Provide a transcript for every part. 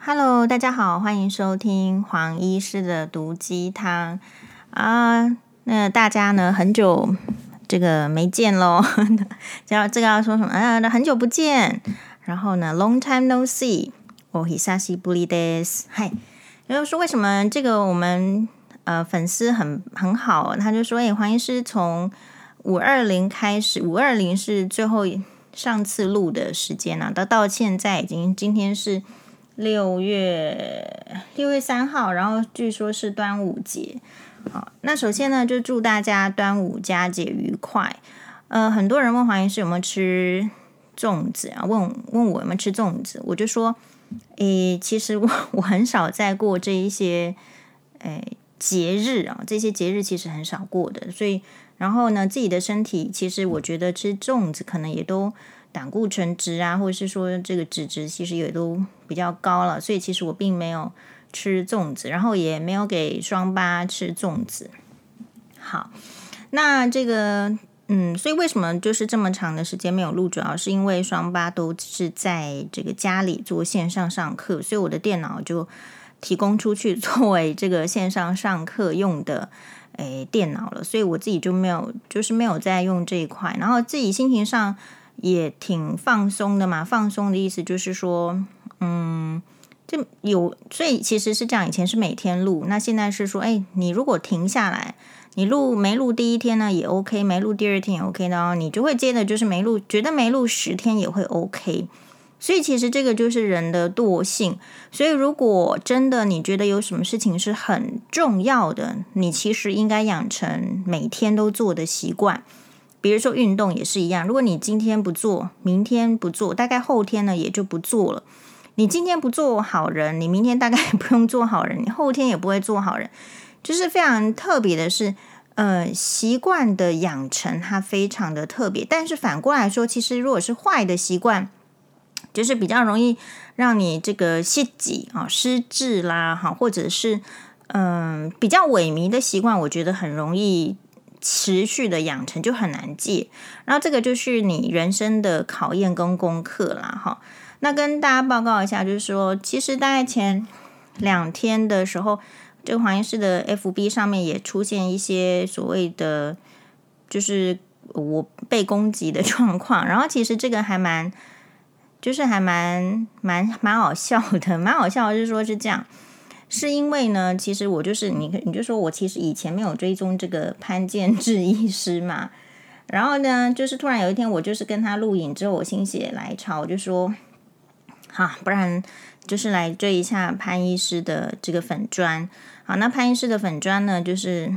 Hello，大家好，欢迎收听黄医师的毒鸡汤啊。那大家呢，很久这个没见喽。叫这个要说什么啊？很久不见。然后呢，Long time no see。お久しぶりです。嗨，然后说为什么这个我们呃粉丝很很好？他就说，哎，黄医师从五二零开始，五二零是最后上次录的时间了，到到现在已经今天是。 六月六月三号，然后据说是端午节。好，那首先呢，就祝大家端午佳节愉快。呃，很多人问黄医师有没有吃粽子啊？问问我有没有吃粽子，我就说，诶，其实我 我很少在过这一些诶节日啊，这些节日其实很少过的。所以，然后呢，自己的身体其实我觉得吃粽子可能也都。胆固醇值啊，或者是说这个脂质其实也都比较高了，所以其实我并没有吃粽子，然后也没有给双八吃粽子。好，那这个嗯，所以为什么就是这么长的时间没有录？主要是因为双八都是在这个家里做线上上课，所以我的电脑就提供出去作为这个线上上课用的诶电脑了，所以我自己就没有就是没有在用这一块，然后自己心情上。也挺放松的嘛，放松的意思就是说，嗯，就有，所以其实是这样。以前是每天录，那现在是说，哎，你如果停下来，你录没录第一天呢也 OK，没录第二天也 OK 的哦，你就会接着就是没录，觉得没录十天也会 OK。所以其实这个就是人的惰性。所以如果真的你觉得有什么事情是很重要的，你其实应该养成每天都做的习惯。比如说运动也是一样，如果你今天不做，明天不做，大概后天呢也就不做了。你今天不做好人，你明天大概不用做好人，你后天也不会做好人。就是非常特别的是，呃，习惯的养成它非常的特别。但是反过来说，其实如果是坏的习惯，就是比较容易让你这个失智啊、失智啦，哈，或者是嗯、比较萎靡的习惯，我觉得很容易。持续的养成就很难戒，然后这个就是你人生的考验跟功课啦，哈。那跟大家报告一下，就是说，其实大概前两天的时候，这个黄医师的 FB 上面也出现一些所谓的，就是我被攻击的状况。然后其实这个还蛮，就是还蛮蛮蛮好笑的，蛮好笑，就是说是这样。是因为呢，其实我就是你，你就说我其实以前没有追踪这个潘建志医师嘛，然后呢，就是突然有一天我就是跟他录影之后，我心血来潮，我就说，好，不然就是来追一下潘医师的这个粉专。好，那潘医师的粉专呢，就是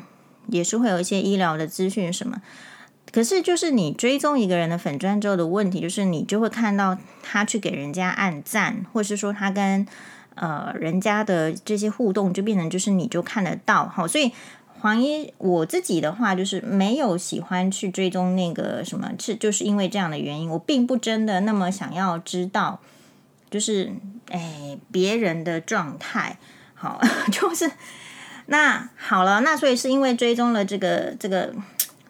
也是会有一些医疗的资讯什么，可是就是你追踪一个人的粉砖之后的问题，就是你就会看到他去给人家按赞，或是说他跟。呃，人家的这些互动就变成就是你就看得到，好，所以黄一我自己的话就是没有喜欢去追踪那个什么，是就是因为这样的原因，我并不真的那么想要知道，就是哎别人的状态，好，就是那好了，那所以是因为追踪了这个这个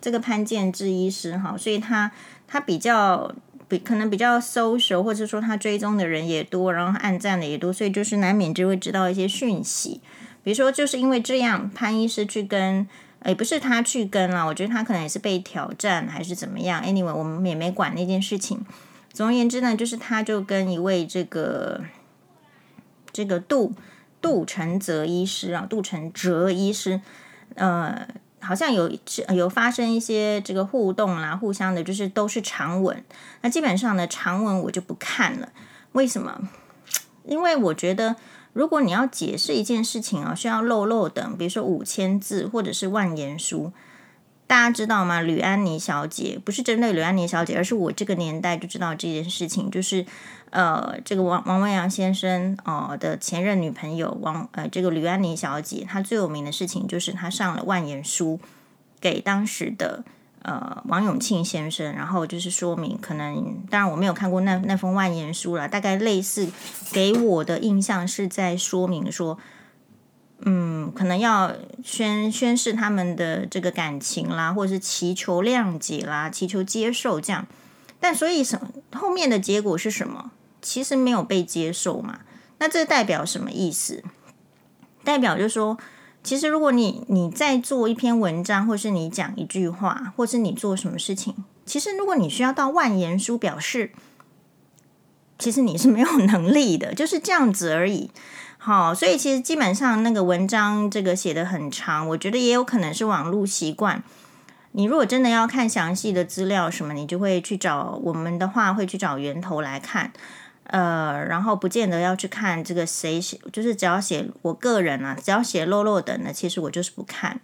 这个潘建志医师哈，所以他他比较。可能比较 social，或者说他追踪的人也多，然后按赞的也多，所以就是难免就会知道一些讯息。比如说，就是因为这样，潘医师去跟，也不是他去跟了，我觉得他可能也是被挑战还是怎么样。Anyway，我们也没管那件事情。总而言之呢，就是他就跟一位这个这个杜杜承泽医师啊，杜承泽医师，呃。好像有有发生一些这个互动啦，互相的，就是都是长文。那基本上呢，长文我就不看了。为什么？因为我觉得，如果你要解释一件事情啊，需要漏漏等，比如说五千字或者是万言书。大家知道吗？吕安妮小姐不是针对吕安妮小姐，而是我这个年代就知道这件事情，就是呃，这个王王文洋先生哦、呃、的前任女朋友王呃，这个吕安妮小姐，她最有名的事情就是她上了万言书给当时的呃王永庆先生，然后就是说明可能，当然我没有看过那那封万言书了，大概类似给我的印象是在说明说。嗯，可能要宣宣示他们的这个感情啦，或者是祈求谅解啦，祈求接受这样。但所以什后面的结果是什么？其实没有被接受嘛。那这代表什么意思？代表就是说，其实如果你你在做一篇文章，或是你讲一句话，或是你做什么事情，其实如果你需要到万言书表示，其实你是没有能力的，就是这样子而已。好，所以其实基本上那个文章这个写的很长，我觉得也有可能是网络习惯。你如果真的要看详细的资料什么，你就会去找我们的话，会去找源头来看。呃，然后不见得要去看这个谁写，就是只要写我个人啊，只要写落落的呢，其实我就是不看。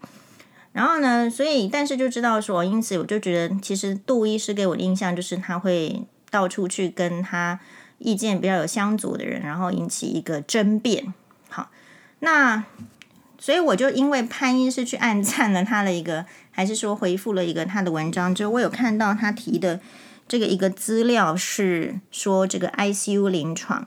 然后呢，所以但是就知道说，因此我就觉得，其实杜医师给我的印象就是他会到处去跟他。意见比较有相左的人，然后引起一个争辩。好，那所以我就因为潘医师去暗赞了他的一个，还是说回复了一个他的文章就，我有看到他提的这个一个资料是说这个 ICU 临床。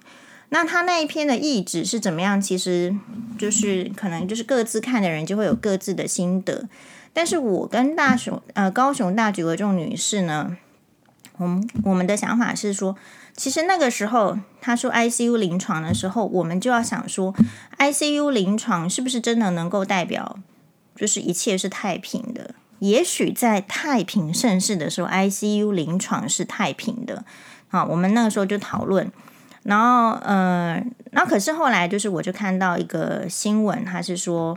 那他那一篇的意旨是怎么样？其实就是可能就是各自看的人就会有各自的心得。但是我跟大雄呃高雄大举的这种女士呢，我们我们的想法是说。其实那个时候，他说 ICU 临床的时候，我们就要想说，ICU 临床是不是真的能够代表，就是一切是太平的？也许在太平盛世的时候，ICU 临床是太平的。好，我们那个时候就讨论，然后，呃，那可是后来就是，我就看到一个新闻，他是说，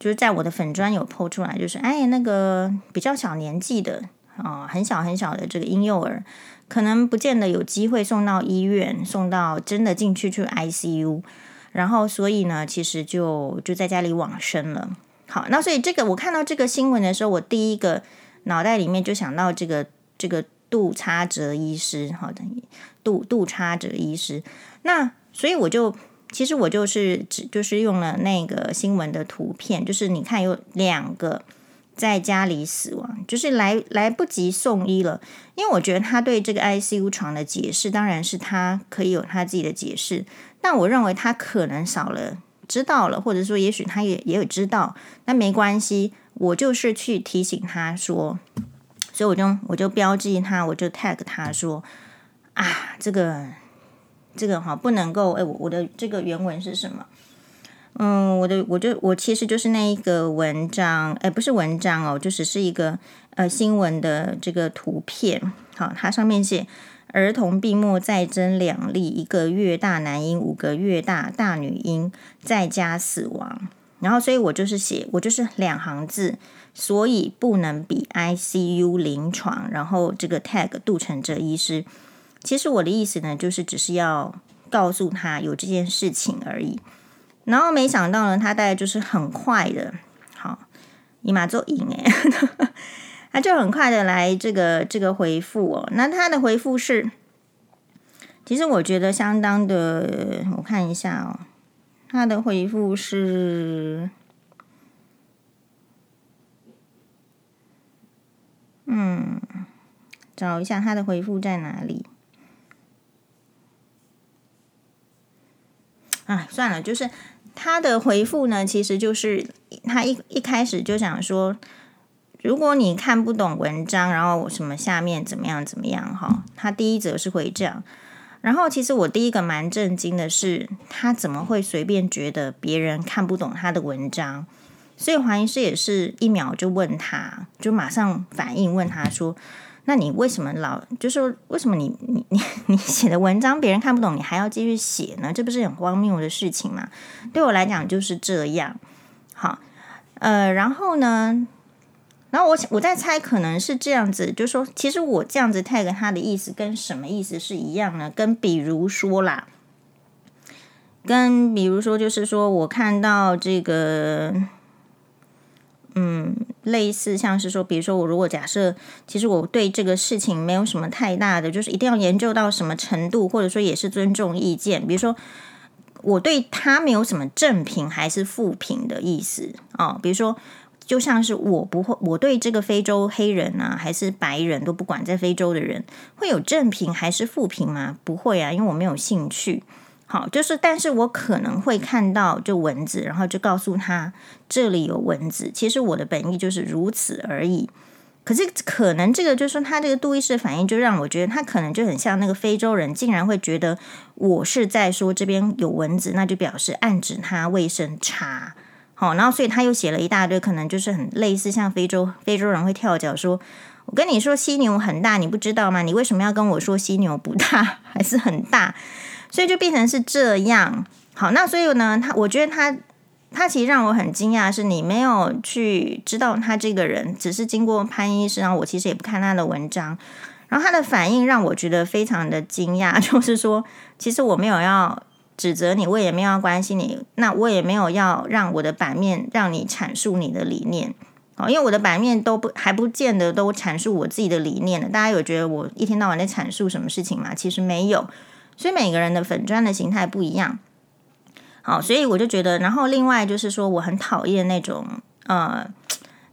就是在我的粉砖有 po 出来，就是哎，那个比较小年纪的啊，很小很小的这个婴幼儿。可能不见得有机会送到医院，送到真的进去去 ICU，然后所以呢，其实就就在家里往生了。好，那所以这个我看到这个新闻的时候，我第一个脑袋里面就想到这个这个杜差哲医师，好的，杜杜差哲医师。那所以我就其实我就是只就是用了那个新闻的图片，就是你看有两个。在家里死亡，就是来来不及送医了。因为我觉得他对这个 ICU 床的解释，当然是他可以有他自己的解释。但我认为他可能少了知道了，或者说也许他也也有知道。那没关系，我就是去提醒他说，所以我就我就标记他，我就 tag 他说啊，这个这个哈不能够哎，我我的这个原文是什么？嗯，我的我就我其实就是那一个文章，哎，不是文章哦，就只是一个呃新闻的这个图片。好，它上面写儿童病末再增两例，一个月大男婴，五个月大大女婴在家死亡。然后，所以我就是写我就是两行字，所以不能比 ICU 临床。然后这个 tag 杜成哲医师，其实我的意思呢，就是只是要告诉他有这件事情而已。然后没想到呢，他大概就是很快的，好，你马做赢诶，他就很快的来这个这个回复哦。那他的回复是，其实我觉得相当的，我看一下哦，他的回复是，嗯，找一下他的回复在哪里。哎，算了，就是他的回复呢，其实就是他一一开始就想说，如果你看不懂文章，然后什么下面怎么样怎么样哈，他第一则是会这样。然后其实我第一个蛮震惊的是，他怎么会随便觉得别人看不懂他的文章？所以黄医师也是一秒就问他，就马上反应问他说。那你为什么老就是，为什么你你你 你写的文章别人看不懂，你还要继续写呢？这不是很荒谬的事情吗？对我来讲就是这样。好，呃，然后呢，然后我我在猜，可能是这样子，就是说，其实我这样子 tag 他的意思跟什么意思是一样呢？跟比如说啦，跟比如说就是说我看到这个。嗯，类似像是说，比如说我如果假设，其实我对这个事情没有什么太大的，就是一定要研究到什么程度，或者说也是尊重意见。比如说，我对他没有什么正评还是负评的意思哦。比如说，就像是我不会，我对这个非洲黑人啊，还是白人都不管，在非洲的人会有正评还是负评吗？不会啊，因为我没有兴趣。好，就是，但是我可能会看到就蚊子，然后就告诉他这里有蚊子。其实我的本意就是如此而已。可是可能这个就是说他这个杜医师的反应，就让我觉得他可能就很像那个非洲人，竟然会觉得我是在说这边有蚊子，那就表示暗指他卫生差。好，然后所以他又写了一大堆，可能就是很类似像非洲非洲人会跳脚说：“我跟你说犀牛很大，你不知道吗？你为什么要跟我说犀牛不大 还是很大？”所以就变成是这样。好，那所以呢，他我觉得他。他其实让我很惊讶，是你没有去知道他这个人，只是经过潘医师，然后我其实也不看他的文章，然后他的反应让我觉得非常的惊讶，就是说，其实我没有要指责你，我也没有要关心你，那我也没有要让我的版面让你阐述你的理念，哦，因为我的版面都不还不见得都阐述我自己的理念的，大家有觉得我一天到晚在阐述什么事情吗？其实没有，所以每个人的粉砖的形态不一样。好，所以我就觉得，然后另外就是说，我很讨厌那种呃，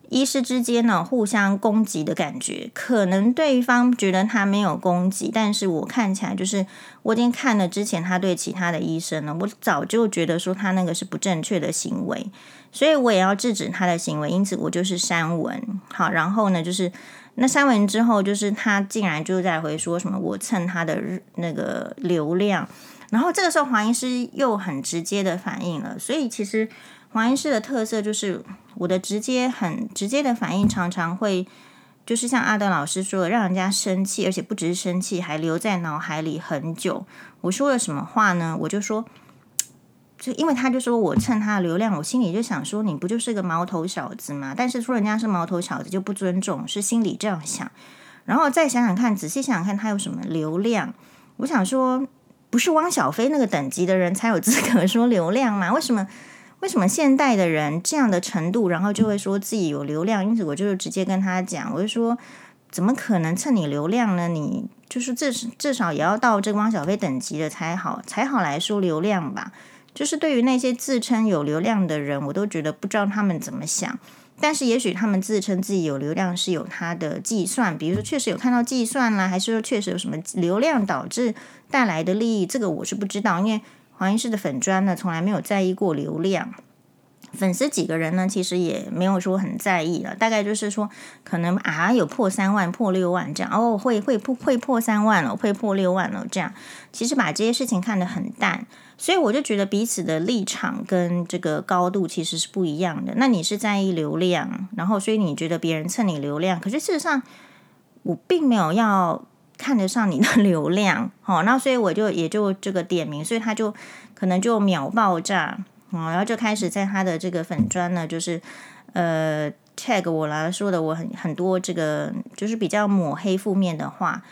医师之间呢互相攻击的感觉。可能对方觉得他没有攻击，但是我看起来就是我已经看了之前他对其他的医生了，我早就觉得说他那个是不正确的行为，所以我也要制止他的行为。因此我就是删文。好，然后呢，就是那删完之后，就是他竟然就在回说什么我蹭他的那个流量。然后这个时候黄医师又很直接的反应了，所以其实黄医师的特色就是我的直接很直接的反应，常常会就是像阿德老师说的，让人家生气，而且不只是生气，还留在脑海里很久。我说了什么话呢？我就说，就因为他就说我蹭他的流量，我心里就想说，你不就是个毛头小子吗？但是说人家是毛头小子就不尊重，是心里这样想。然后再想想看，仔细想想看，他有什么流量？我想说。不是汪小菲那个等级的人才有资格说流量吗？为什么？为什么现代的人这样的程度，然后就会说自己有流量？因此，我就直接跟他讲，我就说，怎么可能蹭你流量呢？你就是至至少也要到这个汪小菲等级的才好，才好来说流量吧。就是对于那些自称有流量的人，我都觉得不知道他们怎么想。但是也许他们自称自己有流量是有他的计算，比如说确实有看到计算啦，还是说确实有什么流量导致带来的利益，这个我是不知道，因为黄医师的粉砖呢从来没有在意过流量，粉丝几个人呢其实也没有说很在意了，大概就是说可能啊有破三万、破六万这样，哦会会破会破三万了，会破六万了这样，其实把这些事情看得很淡。所以我就觉得彼此的立场跟这个高度其实是不一样的。那你是在意流量，然后所以你觉得别人蹭你流量，可是事实上我并没有要看得上你的 流量，好，那所以我就也就这个点名，所以他就可能就秒爆炸，然后就开始在他的这个粉砖呢，就是呃 tag 我来说的我很很多这个就是比较抹黑负面的话。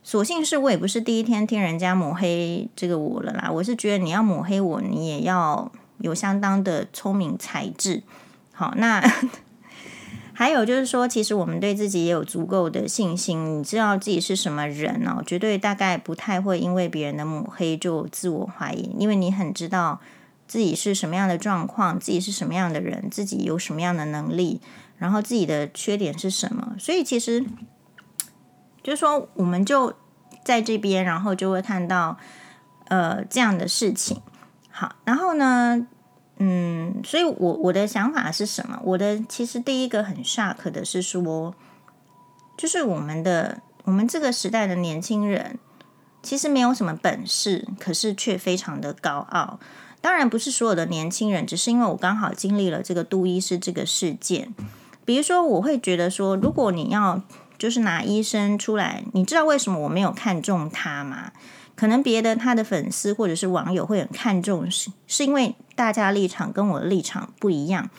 所幸是我也不是第一天听人家抹黑这个我了啦，我是觉得你要抹黑我，你也要有相当的聪明才智。好，那 还有就是说，其实我们对自己也有足够的信心，你知道自己是什么人哦，绝对大概不太会因为别人的抹黑就自我怀疑，因为你很知道自己是什么样的状况，自己是什么样的人，自己有什么样的能力，然后自己的缺点是什么，所以其实。就是说，我们就在这边，然后就会看到呃这样的事情。好，然后呢，嗯，所以我我的想法是什么？我的其实第一个很 shock 的是说，就是我们的我们这个时代的年轻人，其实没有什么本事，可是却非常的高傲。当然不是所有的年轻人，只是因为我刚好经历了这个杜医师这个事件。比如说，我会觉得说，如果你要。就是拿医生出来，你知道为什么我没有看中他吗？可能别的他的粉丝或者是网友会很看重，是是因为大家立场跟我的立场不一样。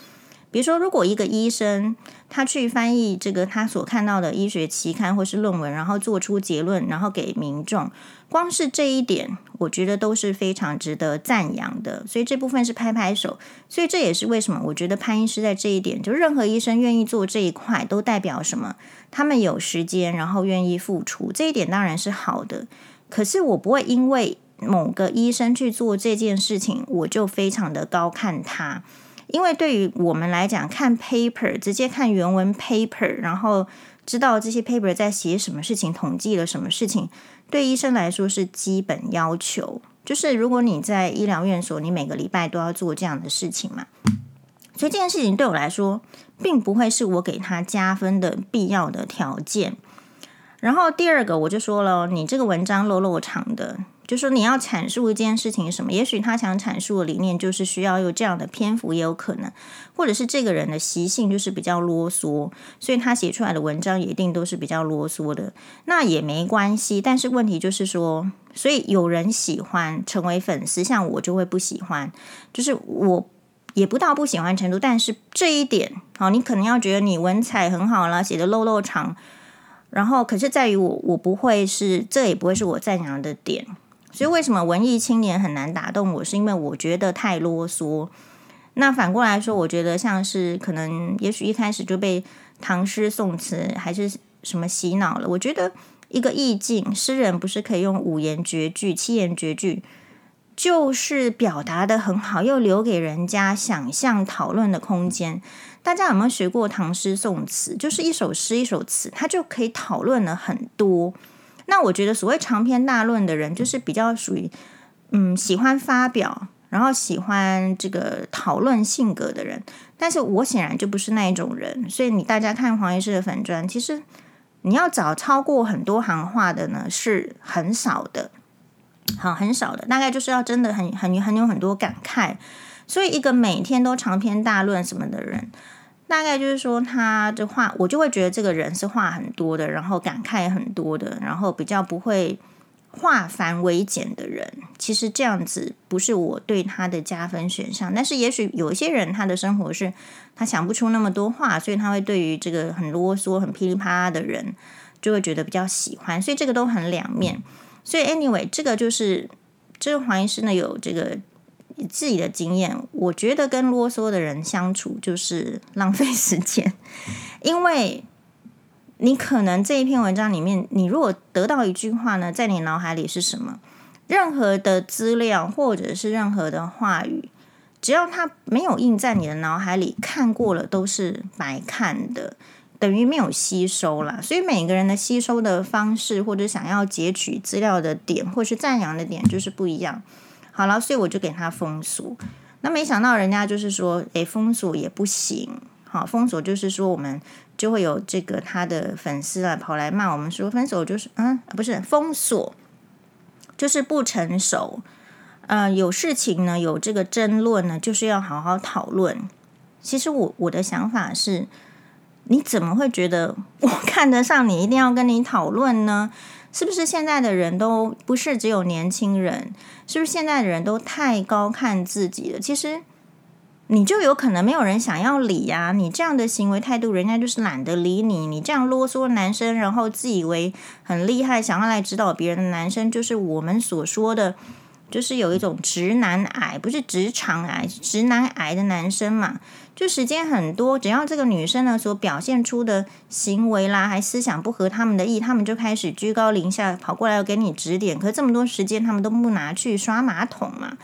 比如说，如果一个医生他去翻译这个他所看到的医学期刊或是论文，然后做出结论，然后给民众，光是这一点，我觉得都是非常值得赞扬的。所以这部分是拍拍手。所以这也是为什么我觉得潘医师在这一点，就任何医生愿意做这一块，都代表什么？他们有时间，然后愿意付出，这一点当然是好的。可是我不会因为某个医生去做这件事情，我就非常的高看他。因为对于我们来讲，看 paper 直接看原文 paper，然后知道这些 paper 在写什么事情，统计了什么事情，对医生来说是基本要求。就是如果你在医疗院所，你每个礼拜都要做这样的事情嘛。所以这件事情对我来说，并不会是我给他加分的必要的条件。然后第二个，我就说了，你这个文章落落长的。就说你要阐述一件事情什么？也许他想阐述的理念就是需要有这样的篇幅，也有可能，或者是这个人的习性就是比较啰嗦，所以他写出来的文章也一定都是比较啰嗦的。那也没关系，但是问题就是说，所以有人喜欢成为粉丝，像我就会不喜欢，就是我也不到不喜欢程度，但是这一点，好，你可能要觉得你文采很好啦，写的落落长，然后可是在于我，我不会是，这也不会是我赞扬的点。所以为什么文艺青年很难打动我？是因为我觉得太啰嗦。那反过来说，我觉得像是可能，也许一开始就被唐诗宋词还是什么洗脑了。我觉得一个意境，诗人不是可以用五言绝句、七言绝句，就是表达得很好，又留给人家想象讨论的空间。大家有没有学过唐诗宋词？就是一首诗一首词，它就可以讨论了很多。那我觉得所谓长篇大论的人，就是比较属于嗯喜欢发表，然后喜欢这个讨论性格的人。但是我显然就不是那一种人，所以你大家看黄医师的粉专，其实你要找超过很多行话的呢，是很少的，好，很少的，大概就是要真的很很很有很多感慨。所以一个每天都长篇大论什么的人。大概就是说，他的话，我就会觉得这个人是话很多的，然后感慨很多的，然后比较不会化繁为简的人。其实这样子不是我对他的加分选项。但是也许有一些人，他的生活是他想不出那么多话，所以他会对于这个很啰嗦、很噼里啪啦的人，就会觉得比较喜欢。所以这个都很两面。所以 anyway，这个就是这个黄医师呢有这个。自己的经验，我觉得跟啰嗦的人相处就是浪费时间，因为你可能这一篇文章里面，你如果得到一句话呢，在你脑海里是什么？任何的资料或者是任何的话语，只要它没有印在你的脑海里，看过了都是白看的，等于没有吸收了。所以每个人的吸收的方式，或者想要截取资料的点，或是赞扬的点，就是不一样。好了，所以我就给他封锁。那没想到人家就是说，诶，封锁也不行。好，封锁就是说，我们就会有这个他的粉丝啊跑来骂我们说，封锁就是嗯，不是封锁，就是不成熟。呃，有事情呢，有这个争论呢，就是要好好讨论。其实我我的想法是，你怎么会觉得我 看得上你，一定要跟你讨论呢？是不是现在的人都不是只有年轻人？是不是现在的人都太高看自己了？其实你就有可能没有人想要理呀。你这样的行为态度，人家就是懒得理你。你这样啰嗦男生，然后自以为很厉害，想要来指导别人的男生，就是我们所说的，就是有一种直男癌，不是直肠癌，直男癌的男生嘛。就时间很多，只要这个女生呢所表现出的行为啦，还思想不合他们的意，他们就开始居高临下跑过来要给你指点。可这么多时间，他们都不拿去刷马桶嘛。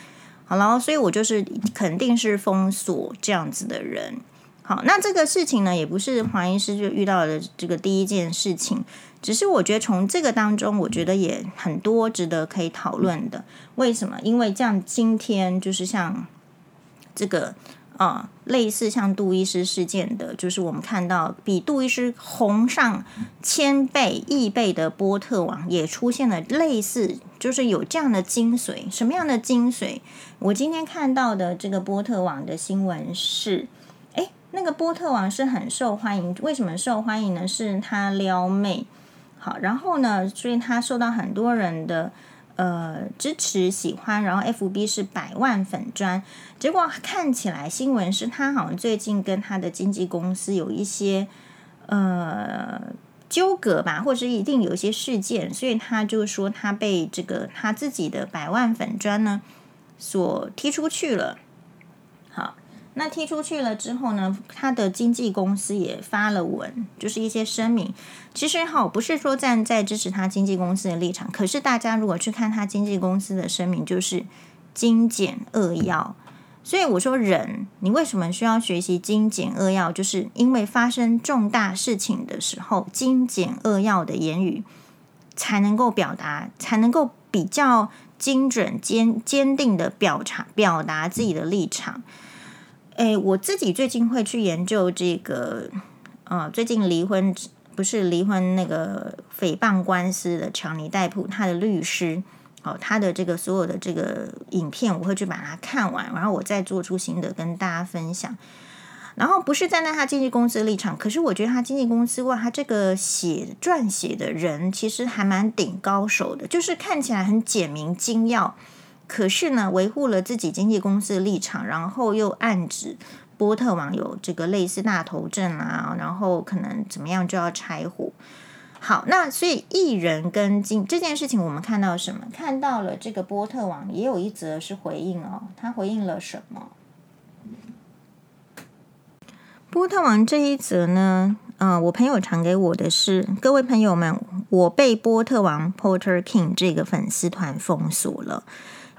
好了，所以我就是肯定是封锁这样子的人。好，那这个事情呢，也不是黄医师就遇到的这个第一件事情，只是我觉得从这个当中，我觉得也很多值得可以讨论的。为什么？因为这样今天就是像这个。啊、类似像杜医师事件的，就是我们看到比杜医师红上千倍、亿倍的波特网也出现了类似，就是有这样的精髓。什么样的精髓？我今天看到的这个波特网的新闻是，诶，那个波特网是很受欢迎，为什么受欢迎呢？是他撩妹，好，然后呢，所以他受到很多人的。呃，支持喜欢，然后 FB 是百万粉砖，结果看起来新闻是他好像最近跟他的经纪公司有一些呃纠葛吧，或者是一定有一些事件，所以他就说他被这个他自己的百万粉砖呢所踢出去了。那踢出去了之后呢，他的经纪公司也发了文，就是一些声明。其实哈，不是说站在支持他经纪公司的立场，可是大家如果去看他经纪公司的声明，就是精简扼要。所以我说，人你为什么需要学习精简扼要？就是因为发生重大事情的时候，精简扼要的言语才能够表达，才能够比较精准、坚坚定的表达表达自己的立场。诶，我自己最近会去研究这个，呃，最近离婚不是离婚那个诽谤官司的强尼戴普，他的律师，哦，他的这个所有的这个影片，我会去把它看完，然后我再做出心得跟大家分享。然后不是站在他经纪公司的立场，可是我觉得他经纪公司哇，他这个写撰写的人其实还蛮顶高手的，就是看起来很简明精要，可是呢，维护了自己经纪公司的立场，然后又暗指波特王有这个类似大头症啊，然后可能怎么样就要拆伙。好，那所以艺人跟经这件事情，我们看到什么？看到了这个波特王也有一则是回应哦，他回应了什么？波特王这一则呢，嗯、我朋友传给我的是，各位朋友们，我被波特王 Porter King 这个粉丝团封锁了，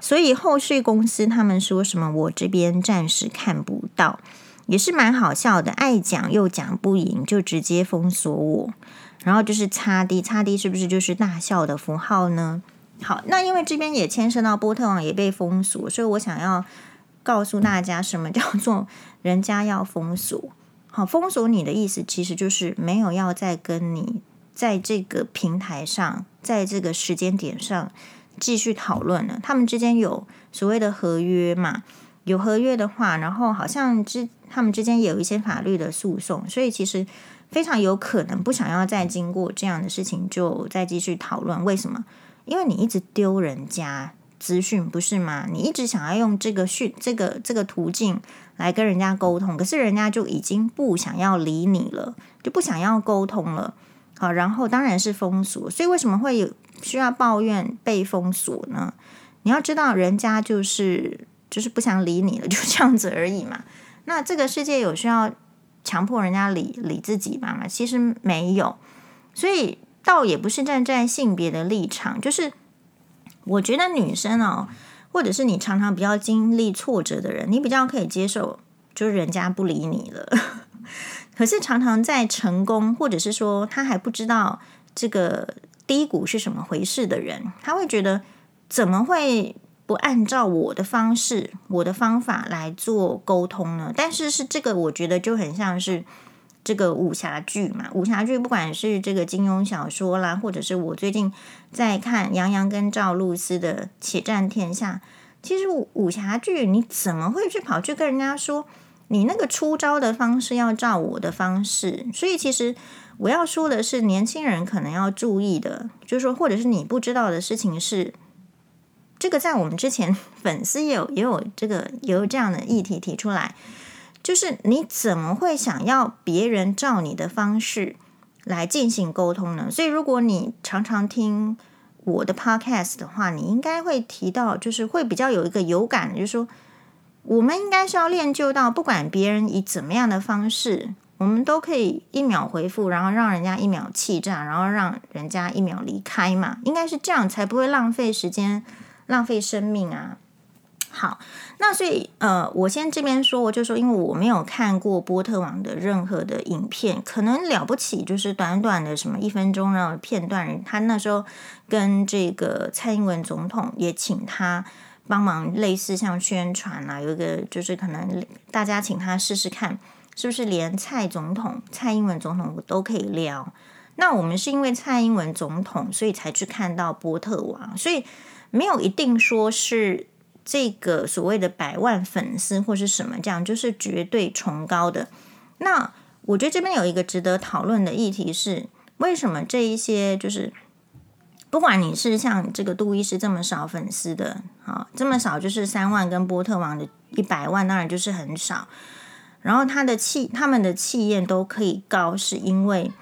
所以后续公司他们说什么，我这边暂时看不到，也是蛮好笑的，爱讲又讲不赢，就直接封锁我，然后就是擦 D，擦 D 是不是就是大笑的符号呢？好，那因为这边也牵涉到波特网也被封锁，所以我想要告诉大家，什么叫做人家要封锁。好，封锁你的意思其实就是没有要再跟你在这个平台上，在这个时间点上继续讨论了。他们之间有所谓的合约嘛？有合约的话，然后好像之他们之间也有一些法律的诉讼，所以其实非常有可能不想要再经过这样的事情，就再继续讨论。为什么？因为你一直丢人家资讯，不是吗？你一直想要用这个讯这个这个途径。来跟人家沟通，可是人家就已经不想要理你了，就不想要沟通了。好，然后当然是封锁。所以为什么会有需要抱怨被封锁呢？你要知道，人家就是就是不想理你了，就这样子而已嘛。那这个世界有需要强迫人家理理自己吗？其实没有。所以倒也不是站在性别的立场，就是我觉得女生哦。或者是你常常比较经历挫折的人，你比较可以接受，就是人家不理你了。可是常常在成功，或者是说他还不知道这个低谷是什么回事的人，他会觉得怎么会不按照我的方式、我的方法来做沟通呢？但是是这个，我觉得就很像是。这个武侠剧嘛，武侠剧不管是这个金庸小说啦，或者是我最近在看杨洋跟赵露思的《且战天下》，其实武侠剧你怎么会去跑去跟人家说你那个出招的方式要照我的方式？所以其实我要说的是，年轻人可能要注意的，就是说，或者是你不知道的事情是，这个在我们之前 粉丝也有也有这个也有这样的议题提出来。就是你怎么会想要别人照你的方式来进行沟通呢？所以如果你常常听我的 podcast 的话，你应该会提到，就是会比较有一个有感，就是说我们应该是要练就到，不管别人以怎么样的方式，我们都可以一秒回复，然后让人家一秒气炸，然后让人家一秒离开嘛，应该是这样才不会浪费时间、浪费生命啊。好，那所以呃，我先这边说，我就说，因为我没有看过波特网的任何的影片，可能了不起就是短短的什么一分钟的片段。他那时候跟这个蔡英文总统也请他帮忙，类似像宣传啊，有一个就是可能大家请他试试看，是不是连蔡总统、蔡英文总统我都可以撩。那我们是因为蔡英文总统，所以才去看到波特王，所以没有一定说是。这个所谓的百万粉丝或是什么这样，就是绝对崇高的。那我觉得这边有一个值得讨论的议题是，为什么这一些就是，不管你是像这个杜医师这么少粉丝的啊，这么少就是三万，跟波特王的一百万当然就是很少。然后他的气，他们的气焰都可以高，是因为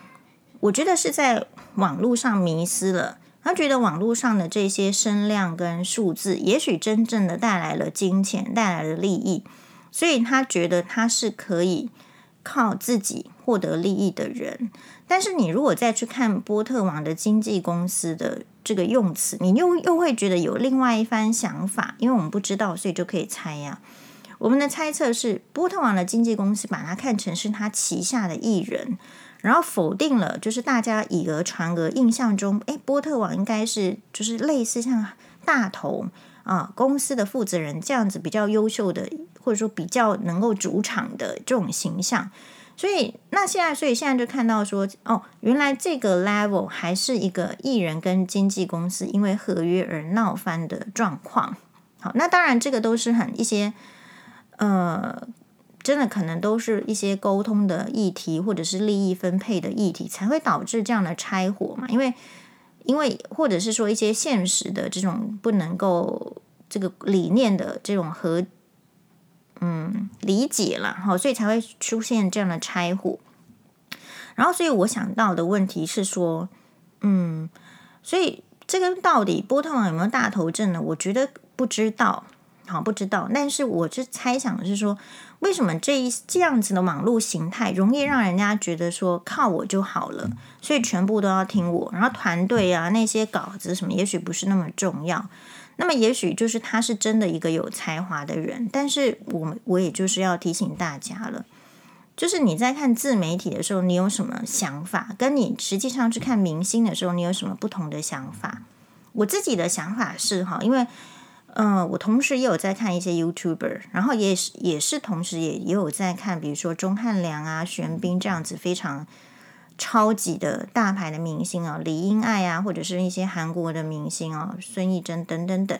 我觉得是在网络上迷失了。他觉得网络上的这些声量跟数字，也许真正的带来了金钱，带来了利益，所以他觉得他是可以靠自己获得利益的人。但是你如果再去看波特王的经纪公司的这个用词，你又又会觉得有另外一番想法，因为我们不知道，所以就可以猜呀。我们的猜测是，波特王的经纪公司把他看成是他旗下的艺人。然后否定了，就是大家以讹传讹，印象中，诶，波特王应该是就是类似像大头啊公司的负责人这样子比较优秀的，或者说比较能够主场的这种形象。所以那现在，所以现在就看到说，哦，原来这个 level 还是一个艺人跟经纪公司因为合约而闹翻的状况。好，那当然这个都是很一些，呃，真的可能都是一些沟通的议题，或者是利益分配的议题，才会导致这样的拆伙嘛。因为，因为或者是说一些现实的这种不能够这个理念的这种和。嗯，理解了哈，所以才会出现这样的拆伙。然后，所以我想到的问题是说，嗯，所以这个到底波特王有没有大头症呢？我觉得不知道，好不知道。但是我是猜想的是说，为什么这一这样子的网络形态容易让人家觉得说靠我就好了，所以全部都要听我，然后团队啊那些稿子什么，也许不是那么重要。那么也许就是他是真的一个有才华的人，但是我我也就是要提醒大家了，就是你在看自媒体的时候，你有什么想法？跟你实际上去看明星的时候，你有什么不同的想法？我自己的想法是哈，因为嗯、我同时也有在看一些 YouTuber，然后也是也是同时也也有在看，比如说钟汉良啊、玄彬这样子非常。超级的大牌的明星啊，李英爱啊，或者是一些韩国的明星啊，孙艺珍等等等。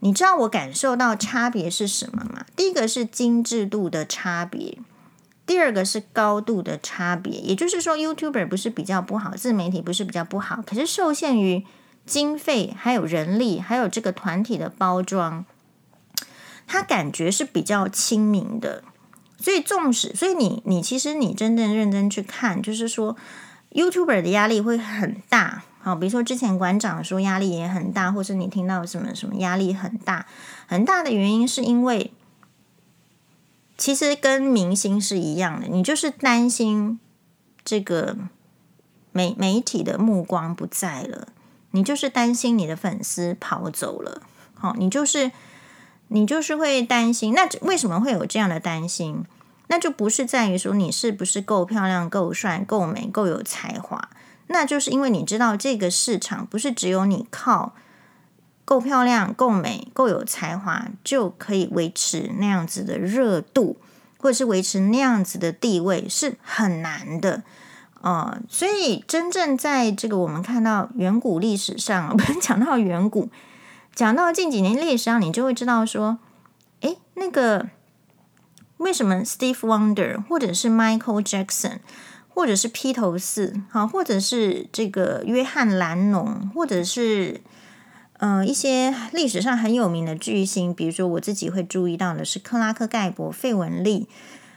你知道我感受到差别是什么吗？第一个是精致度的差别，第二个是高度的差别。也就是说，YouTuber 不是比较不好，自媒体不是比较不好，可是受限于经费、还有人力、还有这个团体的包装，他感觉是比较亲民的。所以重视，所以你你其实你真正认真去看，就是说，YouTuber 的压力会很大。好，比如说之前馆长说压力也很大，或是你听到什么什么压力很大，很大的原因是因为，其实跟明星是一样的，你就是担心这个媒媒体的目光不在了，你就是担心你的粉丝跑走了。好，你就是。你就是会担心，那为什么会有这样的担心？那就不是在于说你是不是够漂亮、够帅、够美、够有才华，那就是因为你知道这个市场不是只有你靠够漂亮、够美、够有才华就可以维持那样子的热度，或者是维持那样子的地位，是很难的。呃，所以真正在这个我们看到远古历史上，不是讲到远古。讲到近几年历史上，你就会知道说，诶，那个为什么 Steve Wonder 或者是 Michael Jackson，或者是披头四，好，或者是这个约翰兰农，或者是呃一些历史上很有名的巨星，比如说我自己会注意到的是克拉克盖博、费雯丽、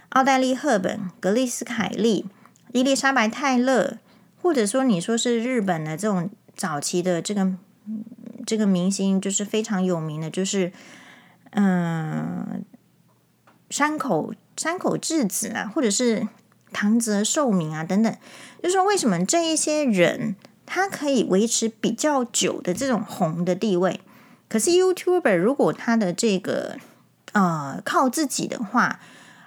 奥黛丽赫本、格丽斯凯利、伊丽莎白泰勒，或者说你说是日本的这种早期的这个。这个明星就是非常有名的，就是嗯，山口山口智子啊，或者是唐泽寿明啊等等。就是说，为什么这一些人他可以维持比较久的这种红的地位？可是 YouTuber 如果他的这个呃靠自己的话，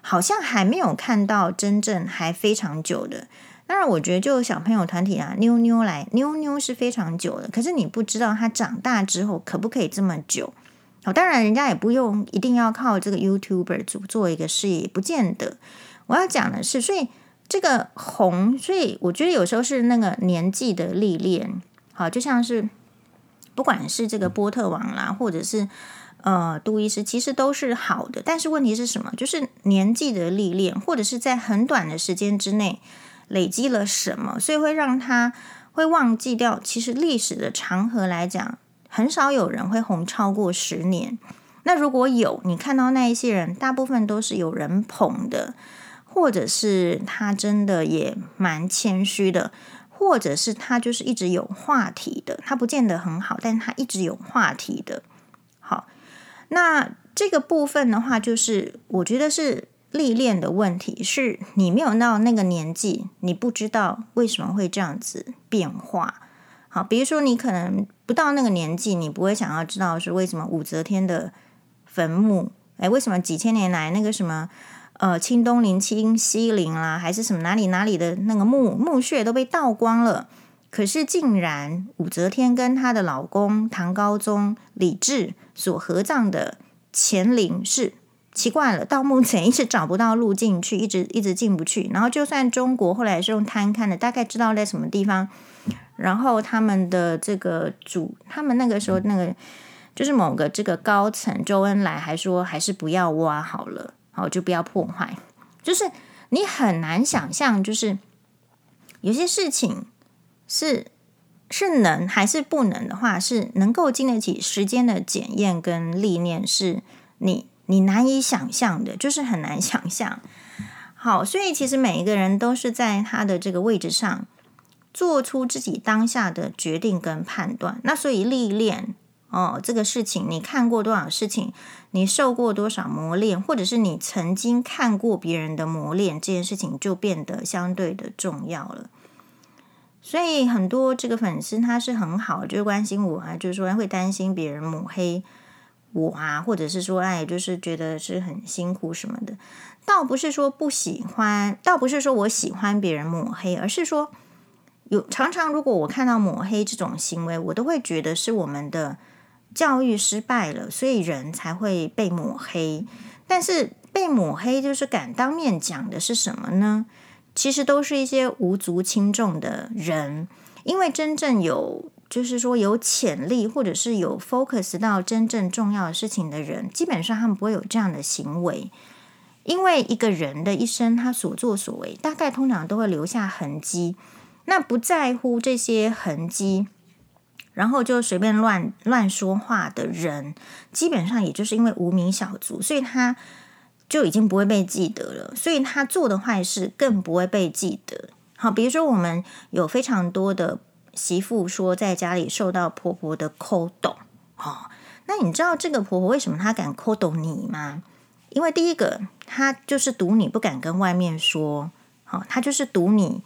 好像还没有看到真正还非常久的。当然，我觉得就小朋友团体啊，妞妞来妞妞是非常久的。可是你不知道他长大之后可不可以这么久。好，当然人家也不用一定要靠这个 YouTuber 做做一个事业，不见得。我要讲的是，所以这个红，所以我觉得有时候是那个年纪的历练。好，就像是不管是这个波特王啦，或者是呃杜医师，其实都是好的。但是问题是什么？就是年纪的历练，或者是在很短的时间之内。累积了什么，所以会让他会忘记掉。其实历史的长河来讲，很少有人会红超过十年。那如果有，你看到那一些人，大部分都是有人捧的，或者是他真的也蛮谦虚的，或者是他就是一直有话题的。他不见得很好，但他一直有话题的。好，那这个部分的话，就是我觉得是。历练的问题是你没有到那个年纪，你不知道为什么会这样子变化。好，比如说你可能不到那个年纪，你不会想要知道是为什么武则天的坟墓，诶，为什么几千年来那个什么呃清东陵、清西陵啦，还是什么哪里哪里的那个墓墓穴都被盗光了，可是竟然武则天跟她的老公唐高宗李治所合葬的乾陵是奇怪了，到目前一直找不到路进去，一直一直进不去。然后就算中国后来是用探看的，大概知道在什么地方。然后他们的这个主，他们那个时候那个就是某个这个高层周恩来还说，还是不要挖好了，好就不要破坏。就是你很难想象，就是有些事情是。是能还是不能的话，是能够经得起时间的检验跟历练，是你你难以想象的，就是很难想象。好，所以其实每一个人都是在他的这个位置上做出自己当下的决定跟判断。那所以历练哦，这个事情你看过多少事情，你受过多少磨练，或者是你曾经看过别人的磨练，这件事情就变得相对的重要了。所以很多这个粉丝他是很好，就是关心我啊，就是说会担心别人抹黑我啊，或者是说哎，就是觉得是很辛苦什么的。倒不是说不喜欢，倒不是说我喜欢别人抹黑，而是说有常常如果我看到抹黑这种行为，我都会觉得是我们的教育失败了，所以人才会被抹黑。但是被抹黑就是敢当面讲的是什么呢？其实都是一些无足轻重的人，因为真正有，就是说有潜力，或者是有 focus 到真正重要的事情的人，基本上他们不会有这样的行为。因为一个人的一生，他所作所为，大概通常都会留下痕迹。那不在乎这些痕迹，然后就随便乱乱说话的人，基本上也就是因为无名小卒，所以他。就已经不会被记得了，所以他做的坏事更不会被记得。好，比如说我们有非常多的媳妇说在家里受到婆婆的抠懂，哦，那你知道这个婆婆为什么她敢抠懂你吗？因为第一个，她就是赌你不敢跟外面说，好，她就是赌你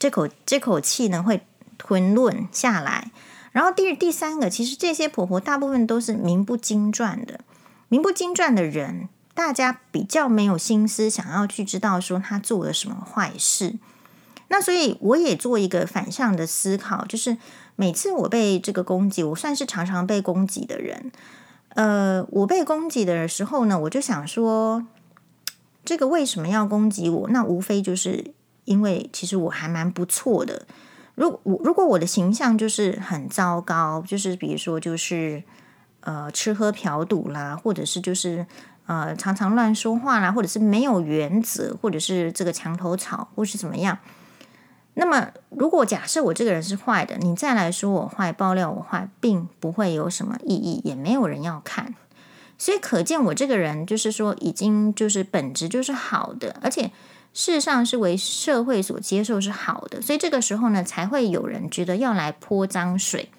这口这口气呢会吞论下来。然后第第三个，其实这些婆婆大部分都是名不经传的，名不经传的人。大家比较没有心思想要去知道说她做了什么坏事，那所以我也做一个反向的思考，就是每次我被这个攻击，我算是常常被攻击的人。呃，我被攻击的时候呢，我就想说，这个为什么要攻击我？那无非就是因为其实我还蛮不错的。如果如果我的形象就是很糟糕，就是比如说就是呃吃喝嫖赌啦，或者是就是。呃，常常乱说话啦，或者是没有原则，或者是这个墙头草，或是怎么样。那么，如果假设我这个人是坏的，你再来说我坏，爆料我坏，并不会有什么意义，也没有人要看。所以，可见我这个人就是说，已经就是本质就是好的，而且事实上是为社会所接受是好的。所以这个时候呢，才会有人觉得要来泼脏水。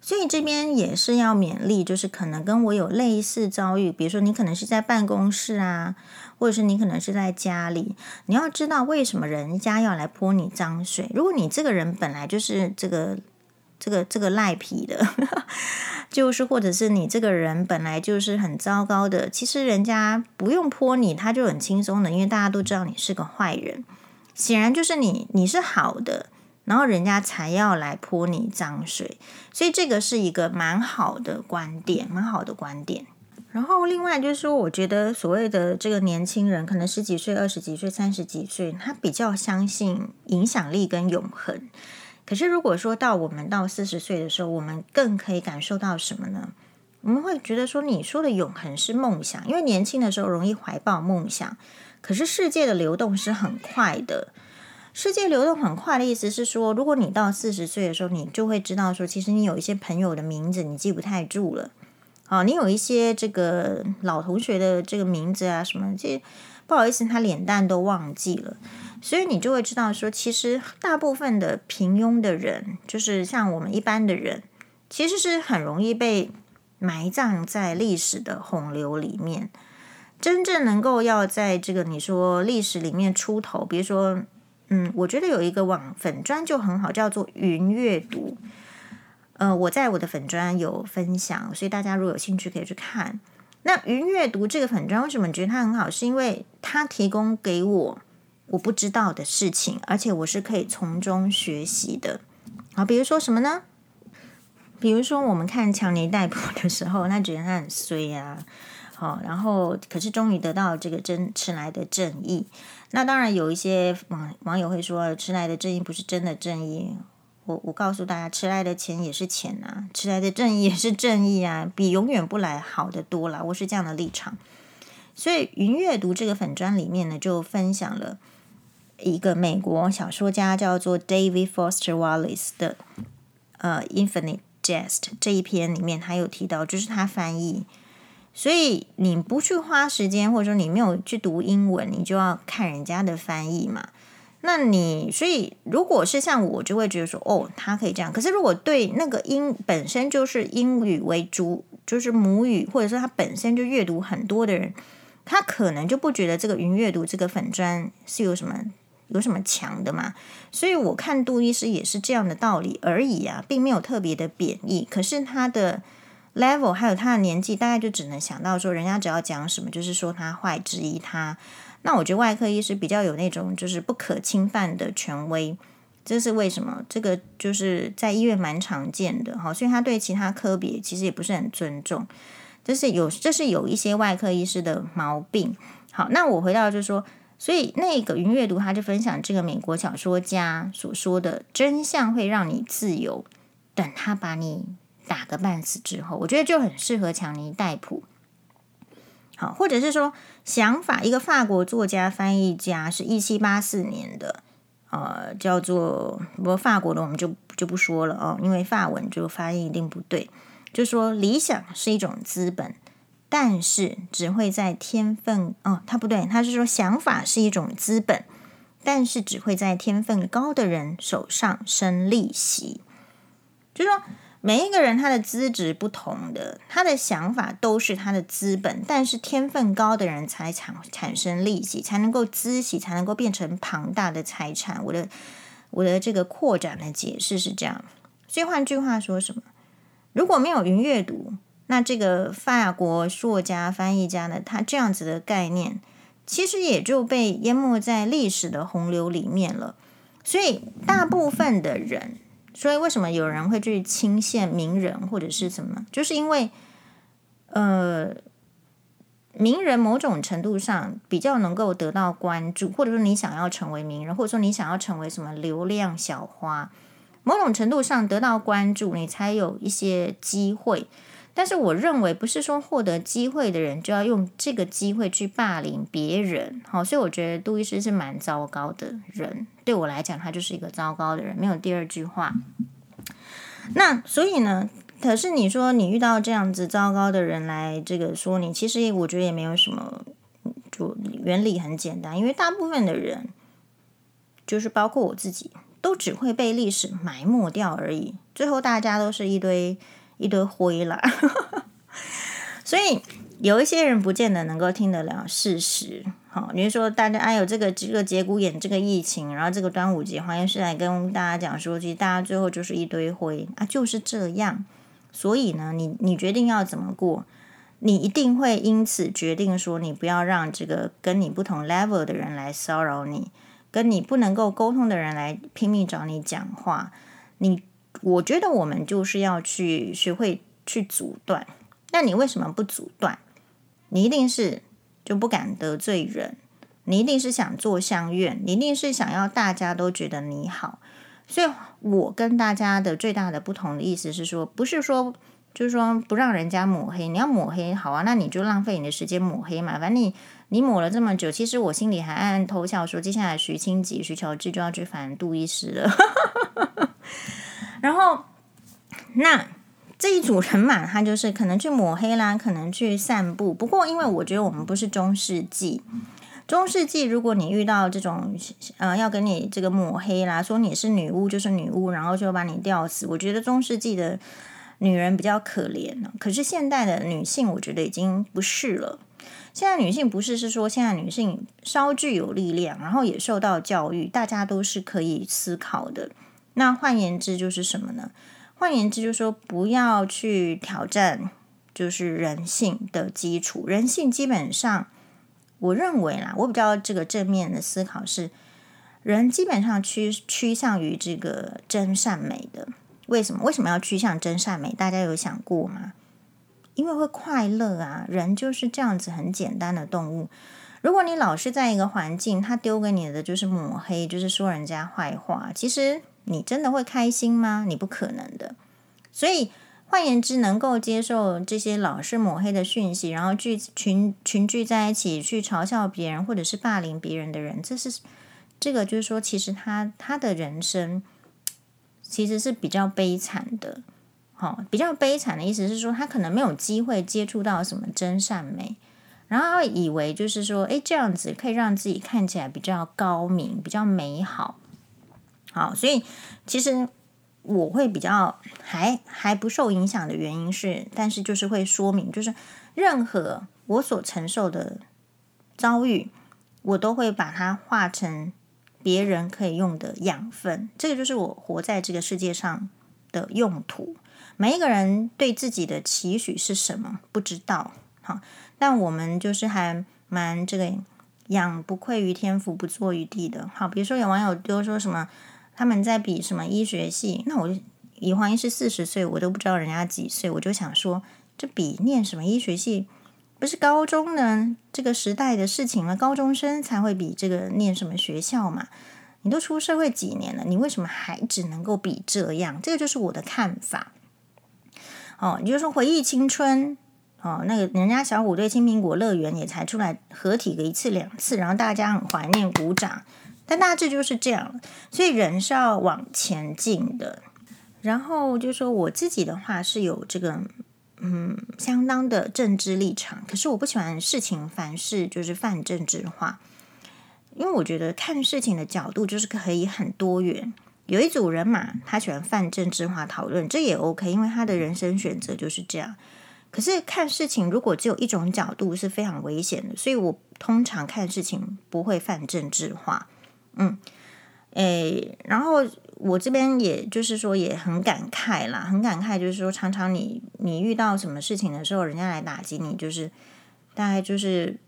所以这边也是要勉励，就是可能跟我有类似遭遇，比如说你可能是在办公室啊，或者是你可能是在家里，你要知道为什么人家要来泼你脏水。如果你这个人本来就是这个这个这个赖皮的，就是或者是你这个人本来就是很糟糕的，其实人家不用泼你，他就很轻松的，因为大家都知道你是个坏人。显然就是你你是好的。然后人家才要来泼你脏水，所以这个是一个蛮好的观点，蛮好的观点。然后另外就是说，我觉得所谓的这个年轻人，可能十几岁、二十几岁、三十几岁，他比较相信影响力跟永恒。可是如果说到我们到四十岁的时候，我们更可以感受到什么呢？我们会觉得说，你说的永恒是梦想，因为年轻的时候容易怀抱梦想，可是世界的流动是很快的。世界流动很快的意思是说，如果你到四十岁的时候，你就会知道说，其实你有一些朋友的名字你记不太住了，哦，你有一些这个老同学的这个名字啊什么，这不好意思，他脸蛋都忘记了，所以你就会知道说，其实大部分的平庸的人，就是像我们一般的人，其实是很容易被埋葬在历史的洪流里面。真正能够要在这个你说历史里面出头，比如说。嗯，我觉得有一个网粉专就很好，叫做云阅读。呃，我在我的粉专有分享，所以大家如果有兴趣可以去看。那云阅读这个粉专为什么觉得它很好？是因为它提供给我我不知道的事情，而且我是可以从中学习的。好，比如说什么呢？比如说我们看强尼戴普的时候，那觉得他很衰啊。好，然后可是终于得到这个真迟来的正义。那当然有一些网网友会说，迟来的正义不是真的正义。我我告诉大家，迟来的钱也是钱啊，迟来的正义也是正义啊，比永远不来好得多了。我是这样的立场。所以云阅读这个粉专里面呢，就分享了一个美国小说家叫做 David Foster Wallace 的呃《Infinite Jest》这一篇里面，他有提到，就是他翻译。所以你不去花时间，或者说你没有去读英文，你就要看人家的翻译嘛。那你所以如果是像我，就会觉得说，哦，他可以这样。可是如果对那个英本身就是英语为主，就是母语，或者说他本身就阅读很多的人，他可能就不觉得这个云阅读这个粉专是有什么有什么强的嘛。所以我看杜医师也是这样的道理而已啊，并没有特别的贬义。可是他的。level 还有他的年纪，大概就只能想到说，人家只要讲什么，就是说他坏，质疑他。那我觉得外科医师比较有那种就是不可侵犯的权威，这是为什么？这个就是在医院蛮常见的哈，所以他对其他科别其实也不是很尊重，这是有这是有一些外科医师的毛病。好，那我回到就是说，所以那个云阅读他就分享这个美国小说家所说的真相会让你自由，等他把你。打个半死之后，我觉得就很适合强尼戴普。好，或者是说想法，一个法国作家、翻译家，是一七八四年的，呃，叫做不法国的我们就就不说了哦，因为法文就发音一定不对。就说理想是一种资本，但是只会在天分哦，他不对，他是说想法是一种资本，但是只会在天分高的人手上生利息，就是说。每一个人他的资质不同的，他的想法都是他的资本，但是天分高的人才产产生利息，才能够孳息，才能够变成庞大的财产。我的我的这个扩展的解释是这样，所以换句话说什么？如果没有云阅读，那这个法国作家翻译家呢，他这样子的概念，其实也就被淹没在历史的洪流里面了。所以大部分的人。所以，为什么有人会去钦羡名人或者是什么？就是因为，呃，名人某种程度上比较能够得到关注，或者说你想要成为名人，或者说你想要成为什么流量小花，某种程度上得到关注，你才有一些机会。但是我认为不是说获得机会的人就要用这个机会去霸凌别人，好，所以我觉得杜医师是蛮糟糕的人，对我来讲他就是一个糟糕的人，没有第二句话。那所以呢，可是你说你遇到这样子糟糕的人来这个说你，其实我觉得也没有什么，就原理很简单，因为大部分的人，就是包括我自己，都只会被历史埋没掉而已，最后大家都是一堆。一堆灰啦，所以有一些人不见得能够听得了事实。好，你说大家哎有这个这个节骨眼这个疫情，然后这个端午节，黄医师来跟大家讲说，其实大家最后就是一堆灰啊，就是这样。所以呢，你你决定要怎么过，你一定会因此决定说，你不要让这个跟你不同 level 的人来骚扰你，跟你不能够沟通的人来拼命找你讲话，你。我觉得我们就是要去学会去阻断。那你为什么不阻断？你一定是就不敢得罪人，你一定是想做相愿，你一定是想要大家都觉得你好。所以，我跟大家的最大的不同的意思是说，不是说就是说不让人家抹黑。你要抹黑好啊，那你就浪费你的时间抹黑嘛。反正你你抹了这么久，其实我心里还暗暗偷笑说，接下来徐清吉、徐乔治就要去反杜医师了。然后，那这一组人马，他就是可能去抹黑啦，可能去散步。不过，因为我觉得我们不是中世纪，中世纪如果你遇到这种呃要跟你这个抹黑啦，说你是女巫就是女巫，然后就把你吊死，我觉得中世纪的女人比较可怜了。可是现代的女性，我觉得已经不是了。现在女性不是是说现在女性稍具有力量，然后也受到教育，大家都是可以思考的。那换言之就是什么呢？换言之就是说，不要去挑战，就是人性的基础。人性基本上，我认为啦，我比较这个正面的思考是，人基本上趋趋向于这个真善美的。为什么？为什么要趋向真善美？大家有想过吗？因为会快乐啊，人就是这样子很简单的动物。如果你老是在一个环境，他丢给你的就是抹黑，就是说人家坏话，其实你真的会开心吗？你不可能的。所以换言之，能够接受这些老是抹黑的讯息，然后聚群群聚在一起去嘲笑别人或者是霸凌别人的人，这是这个就是说，其实他他的人生其实是比较悲惨的。好，比较悲惨的意思是说，他可能没有机会接触到什么真善美，然后会以为就是说，诶，这样子可以让自己看起来比较高明、比较美好。好，所以其实我会比较还还不受影响的原因是，但是就是会说明，就是任何我所承受的遭遇，我都会把它化成别人可以用的养分。这个就是我活在这个世界上的用途。每一个人对自己的期许是什么？不知道。好，但我们就是还蛮这个养不愧于天，福不作于地的。好，比如说有网友就说什么他们在比什么医学系，那我就以黄医师四十岁，我都不知道人家几岁，我就想说，这比念什么医学系不是高中呢这个时代的事情了？高中生才会比这个念什么学校嘛？你都出社会几年了，你为什么还只能够比这样？这个就是我的看法。哦，你就说回忆青春哦，那个人家小虎队青苹果乐园也才出来合体个一次两次，然后大家很怀念鼓掌，但大致就是这样。所以人是要往前进的。然后就说我自己的话是有这个嗯相当的政治立场，可是我不喜欢事情凡事就是泛政治化，因为我觉得看事情的角度就是可以很多元。有一组人马，他喜欢泛政治化讨论，这也 OK，因为他的人生选择就是这样。可是看事情如果只有一种角度是非常危险的，所以我通常看事情不会泛政治化。嗯，诶，然后我这边也就是说也很感慨啦，很感慨，就是说常常你你遇到什么事情的时候，人家来打击你，就是大概就是。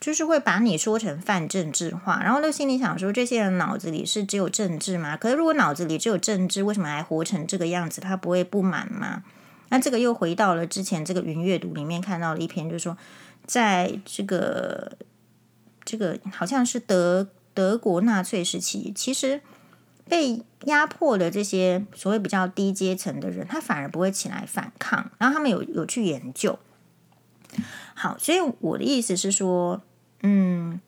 就是会把你说成泛政治化，然后就心里想说，这些人脑子里是只有政治吗？可是如果脑子里只有政治，为什么还活成这个样子？他不会不满吗？那这个又回到了之前这个云阅读里面看到了一篇，就是说，在这个这个好像是德德国纳粹时期，其实被压迫的这些所谓比较低阶层的人，他反而不会起来反抗。然后他们有有去研究。好，所以我的意思是说。嗯，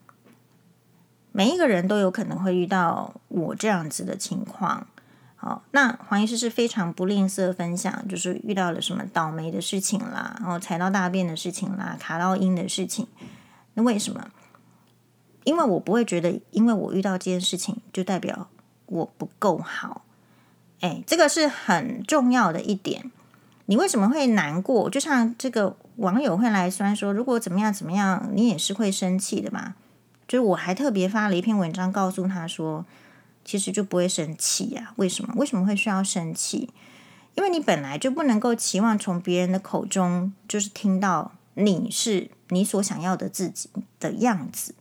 每一个人都有可能会遇到我这样子的情况。好，那黄医师是非常不吝啬分享，就是遇到了什么倒霉的事情啦，然后踩到大便的事情啦，卡到阴的事情。那为什么？因为我不会觉得，因为我遇到这件事情，就代表我不够好。哎，这个是很重要的一点。你为什么会难过？就像这个网友会来酸说，如果怎么样怎么样，你也是会生气的嘛？就是我还特别发了一篇文章，告诉他说，其实就不会生气呀。为什么？为什么会需要生气？因为你本来就不能够期望从别人的口中，就是听到你是你所想要的自己的样子。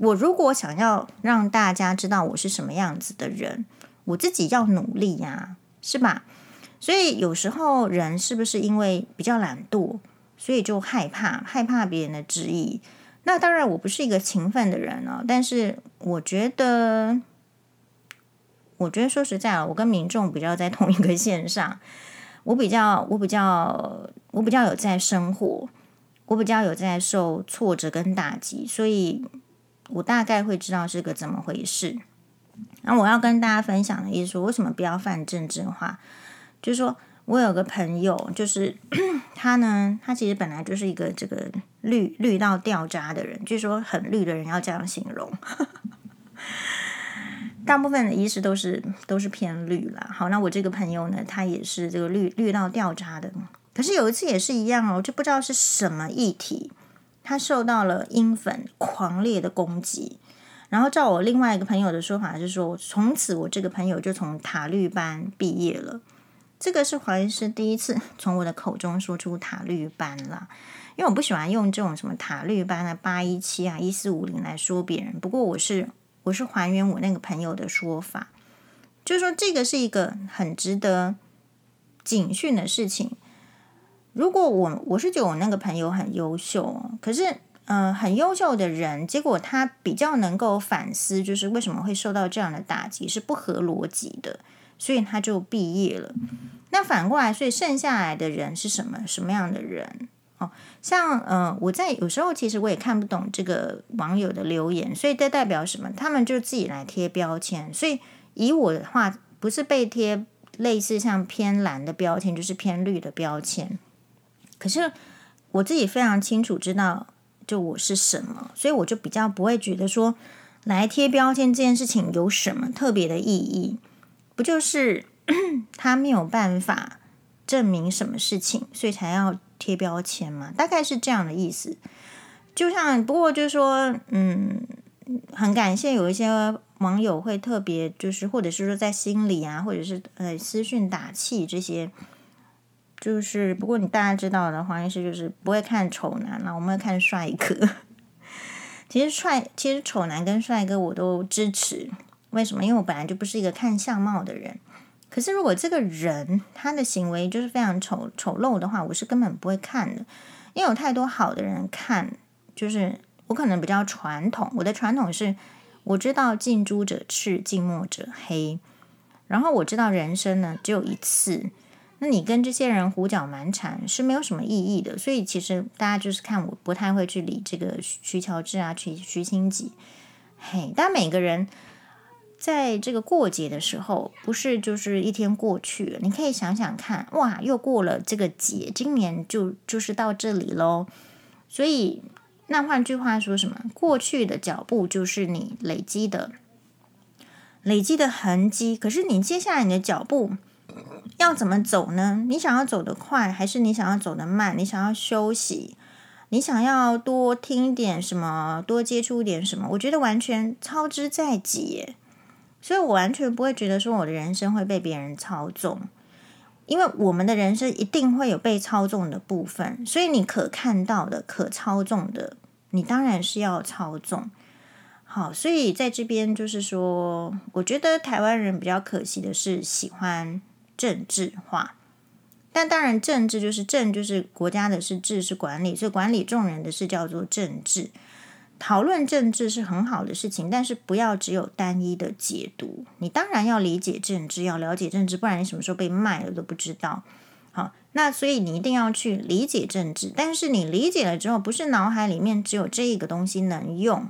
我如果想要让大家知道我是什么样子的人，我自己要努力呀，是吧？所以有时候人是不是因为比较懒惰，所以就害怕害怕别人的质疑？那当然，我不是一个勤奋的人哦，但是我觉得，我觉得说实在了，我跟民众比较在同一个线上，我比较我比较我比较有在生活，我比较有在受挫折跟打击，所以我大概会知道是个怎么回事。然后我要跟大家分享的意思说，为什么不要犯政治化？就是说我有个朋友，就是 他呢，他其实本来就是一个这个绿绿到掉渣的人，据说很绿的人要这样形容。大部分的医师都是都是偏绿啦。好，那我这个朋友呢，他也是这个绿绿到掉渣的。可是有一次也是一样哦，就不知道是什么议题，他受到了英粉狂烈的攻击。然后照我另外一个朋友的说法是说，从此我这个朋友就从塔绿班毕业了。这个是黄医师第一次 从我的口中说出塔绿班啦，因为我不喜欢用这种什么塔绿班啊八一七啊、一四五零来说别人。不过我是我是还原我那个朋友的说法，就是说这个是一个很值得警讯的事情。如果我我是觉得我那个朋友很优秀，可是嗯、很优秀的人，结果他比较能够反思，就是为什么会受到这样的打击，是不合逻辑的，所以他就毕业了。那反过来，所以剩下来的人是什么？什么样的人？哦，像嗯、呃，我在有时候其实我也看不懂这个网友的留言，所以这代表什么？他们就自己来贴标签。所以以我的话，不是被贴类似像偏蓝的标签，就是偏绿的标签。可是我自己非常清楚知道，就我是什么，所以我就比较不会觉得说来贴标签这件事情有什么特别的意义，不就是 他没有办法证明什么事情，所以才要贴标签嘛？大概是这样的意思。就像不过就是说，嗯，很感谢有一些网友会特别就是，或者是说在心里啊，或者是呃私讯打气这些。就是，不过你大家知道的，黄医师就是不会看丑男了，我们会看帅哥。其实帅，其实丑男跟帅哥我都支持。为什么？因为我本来就不是一个看相貌的人。可是如果这个人他的行为就是非常丑丑陋的话，我是根本不会看的。因为有太多好的人看，就是我可能比较传统。我的传统是，我知道近朱者赤，近墨者黑。然后我知道人生呢只有一次。那你跟这些人胡搅蛮缠是没有什么意义的，所以其实大家就是看我不太会去理这个徐乔治啊、徐徐清吉，嘿，但每个人在这个过节的时候，不是就是一天过去了，你可以想想看，哇，又过了这个节，今年就就是到这里喽。所以那换句话说什么？过去的脚步就是你累积的累积的痕迹，可是你接下来你的脚步。要怎么走呢？你想要走得快，还是你想要走得慢？你想要休息，你想要多听一点什么，多接触一点什么？我觉得完全操之在己，所以我完全不会觉得说我的人生会被别人操纵，因为我们的人生一定会有被操纵的部分，所以你可看到的、可操纵的，你当然是要操纵。好，所以在这边就是说，我觉得台湾人比较可惜的是喜欢。政治化，但当然，政治就是政，就是国家的是治是管理，所以管理众人的是叫做政治。讨论政治是很好的事情，但是不要只有单一的解读。你当然要理解政治，要了解政治，不然你什么时候被卖了都不知道。好，那所以你一定要去理解政治，但是你理解了之后，不是脑海里面只有这一个东西能用，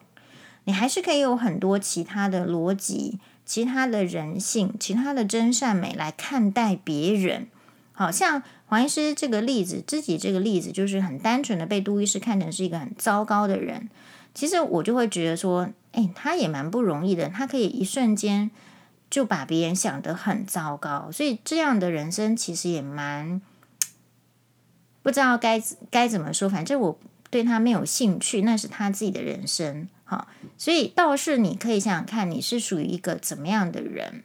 你还是可以有很多其他的逻辑。其他的人性，其他的真善美来看待别人，好像黄医师这个例子，自己这个例子就是很单纯的被杜医师看成是一个很糟糕的人。其实我就会觉得说，哎，他也蛮不容易的，他可以一瞬间就把别人想得很糟糕，所以这样的人生其实也蛮不知道该该怎么说，反正我对他没有兴趣，那是他自己的人生。好，所以倒是你可以想想看，你是属于一个怎么样的人？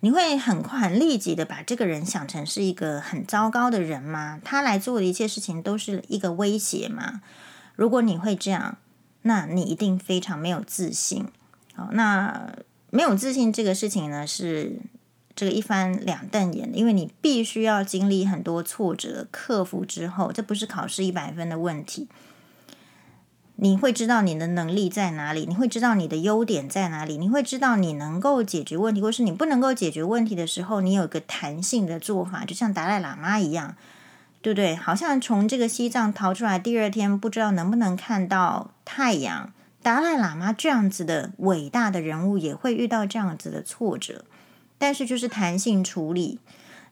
你会很快很立即的把这个人想成是一个很糟糕的人吗？他来做的一切事情都是一个威胁吗？如果你会这样，那你一定非常没有自信。好，那没有自信这个事情呢，是这个一翻两瞪眼的，因为你必须要经历很多挫折，克服之后，这不是考试一百分的问题。你会知道你的能力在哪里，你会知道你的优点在哪里，你会知道你能够解决问题，或是你不能够解决问题的时候，你有一个弹性的做法，就像达赖喇嘛一样，对不对？好像从这个西藏逃出来，第二天不知道能不能看到太阳。达赖喇嘛这样子的伟大的人物也会遇到这样子的挫折，但是就是弹性处理。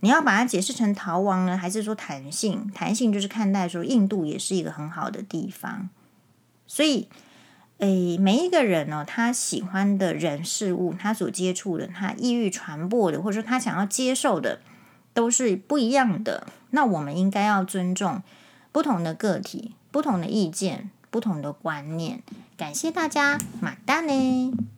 你要把它解释成逃亡呢，还是说弹性？弹性就是看待说印度也是一个很好的地方。所以，诶，每一个人呢，他喜欢的人事物，他所接触的，他意欲传播的，或者说他想要接受的，都是不一样的。那我们应该要尊重不同的个体、不同的意见、不同的观念。感谢大家，马丹呢。